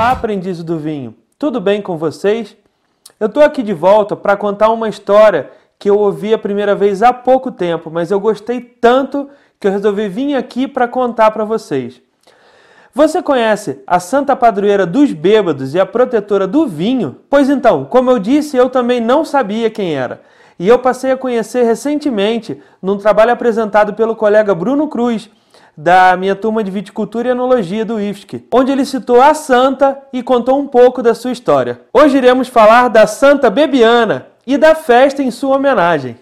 Olá, aprendizes do vinho. Tudo bem com vocês? Eu estou aqui de volta para contar uma história que eu ouvi a primeira vez há pouco tempo, mas eu gostei tanto que eu resolvi vir aqui para contar para vocês. Você conhece a Santa Padroeira dos Bêbados e a protetora do vinho? Pois então, como eu disse, eu também não sabia quem era. E eu passei a conhecer recentemente num trabalho apresentado pelo colega Bruno Cruz, da minha turma de viticultura e enologia do IFSC, onde ele citou a santa e contou um pouco da sua história. Hoje iremos falar da Santa Bebiana e da festa em sua homenagem.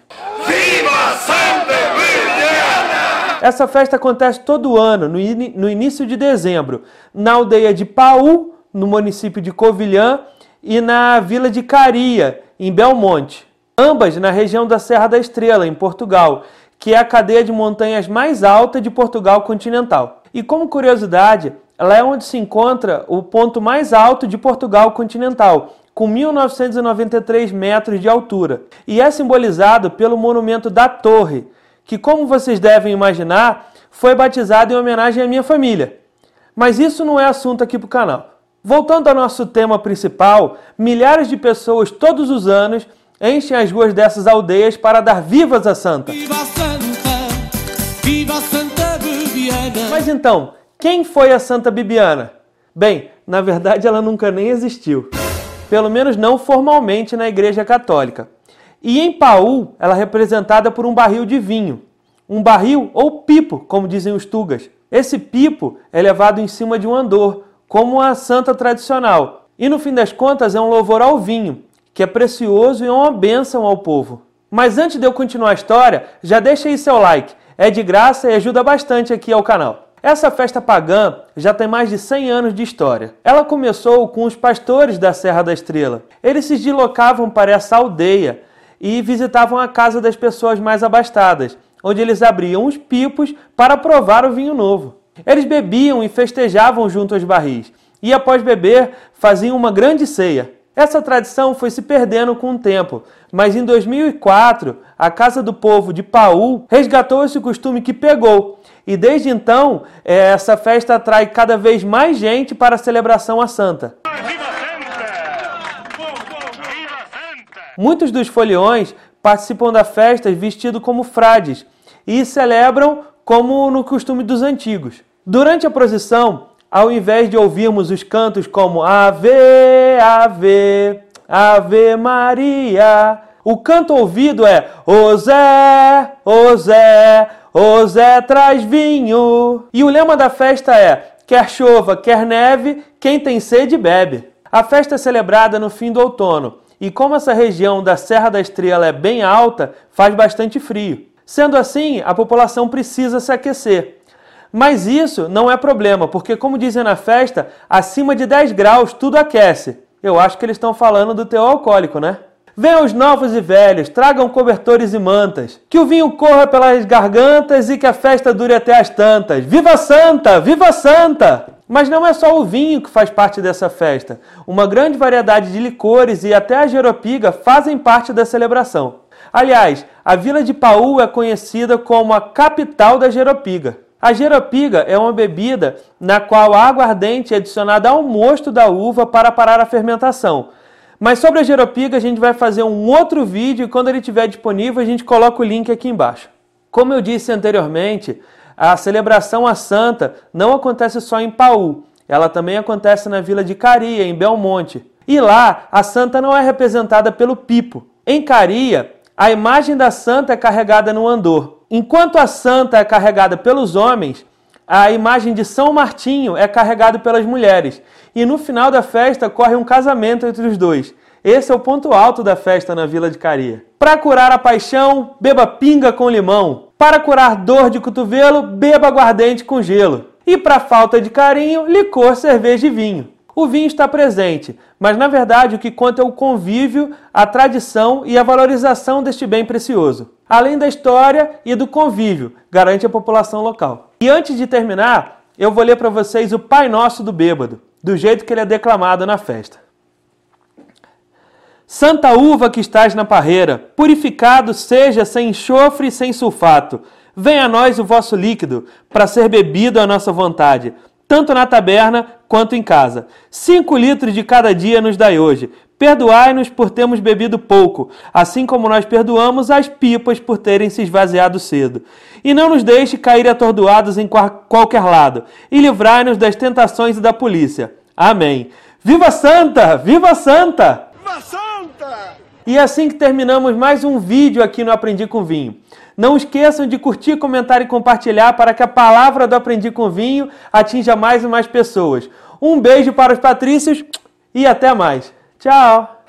Viva Santa Bebiana! Essa festa acontece todo ano, no, in no início de dezembro, na aldeia de Paú, no município de Covilhã, e na vila de Caria, em Belmonte. Ambas na região da Serra da Estrela, em Portugal, que é a cadeia de montanhas mais alta de Portugal continental. E como curiosidade, ela é onde se encontra o ponto mais alto de Portugal continental, com 1993 metros de altura, e é simbolizado pelo monumento da Torre, que, como vocês devem imaginar, foi batizado em homenagem à minha família. Mas isso não é assunto aqui para o canal. Voltando ao nosso tema principal, milhares de pessoas todos os anos enchem as ruas dessas aldeias para dar vivas a Santa. Viva Santa, viva Santa Bibiana. Mas então, quem foi a Santa Bibiana? Bem, na verdade ela nunca nem existiu. Pelo menos não formalmente na Igreja Católica. E em Paul, ela é representada por um barril de vinho. Um barril ou pipo, como dizem os tugas. Esse pipo é levado em cima de um andor, como a santa tradicional. E no fim das contas é um louvor ao vinho, que é precioso e é uma bênção ao povo. Mas antes de eu continuar a história, já deixa aí seu like. É de graça e ajuda bastante aqui ao canal. Essa festa pagã já tem mais de 100 anos de história. Ela começou com os pastores da Serra da Estrela. Eles se deslocavam para essa aldeia e visitavam a casa das pessoas mais abastadas, onde eles abriam os pipos para provar o vinho novo. Eles bebiam e festejavam junto aos barris, e após beber, faziam uma grande ceia. Essa tradição foi se perdendo com o tempo, mas em 2004, a Casa do Povo de Paú resgatou esse costume que pegou. E desde então, é, essa festa atrai cada vez mais gente para a celebração à Santa. Muitos dos foliões participam da festa vestidos como frades e celebram como no costume dos antigos. Durante a procissão, ao invés de ouvirmos os cantos como Ave, Ave, Ave Maria, o canto ouvido é Zé, Ô Zé traz vinho. E o lema da festa é Quer chova, quer neve, quem tem sede bebe. A festa é celebrada no fim do outono, e como essa região da Serra da Estrela é bem alta, faz bastante frio. Sendo assim, a população precisa se aquecer. Mas isso não é problema, porque, como dizem na festa, acima de 10 graus tudo aquece. Eu acho que eles estão falando do teu alcoólico, né? Venham os novos e velhos, tragam cobertores e mantas. Que o vinho corra pelas gargantas e que a festa dure até as tantas. Viva Santa! Viva Santa! Mas não é só o vinho que faz parte dessa festa. Uma grande variedade de licores e até a jeropiga fazem parte da celebração. Aliás, a vila de Paú é conhecida como a capital da jeropiga. A jeropiga é uma bebida na qual a água ardente é adicionada ao mosto da uva para parar a fermentação. Mas sobre a jeropiga a gente vai fazer um outro vídeo e quando ele estiver disponível a gente coloca o link aqui embaixo. Como eu disse anteriormente, a celebração à santa não acontece só em Paú, ela também acontece na vila de Caria, em Belmonte. E lá a santa não é representada pelo pipo. Em Caria, a imagem da santa é carregada no andor, Enquanto a santa é carregada pelos homens, a imagem de São Martinho é carregada pelas mulheres. E no final da festa corre um casamento entre os dois. Esse é o ponto alto da festa na Vila de Caria. Para curar a paixão, beba pinga com limão. Para curar dor de cotovelo, beba aguardente com gelo. E para falta de carinho, licor, cerveja e vinho. O vinho está presente, mas na verdade o que conta é o convívio, a tradição e a valorização deste bem precioso além da história e do convívio, garante a população local. E antes de terminar, eu vou ler para vocês o Pai Nosso do Bêbado, do jeito que ele é declamado na festa. Santa uva que estás na parreira, purificado seja sem enxofre e sem sulfato. Venha a nós o vosso líquido, para ser bebido à nossa vontade. Tanto na taberna quanto em casa. Cinco litros de cada dia nos dai hoje. Perdoai-nos por termos bebido pouco, assim como nós perdoamos as pipas por terem se esvaziado cedo. E não nos deixe cair atordoados em qualquer lado, e livrai-nos das tentações e da polícia. Amém. Viva Santa! Viva Santa! Viva Santa! E assim que terminamos mais um vídeo aqui no Aprendi com Vinho. Não esqueçam de curtir, comentar e compartilhar para que a palavra do Aprendi com Vinho atinja mais e mais pessoas. Um beijo para os patrícios e até mais. Tchau!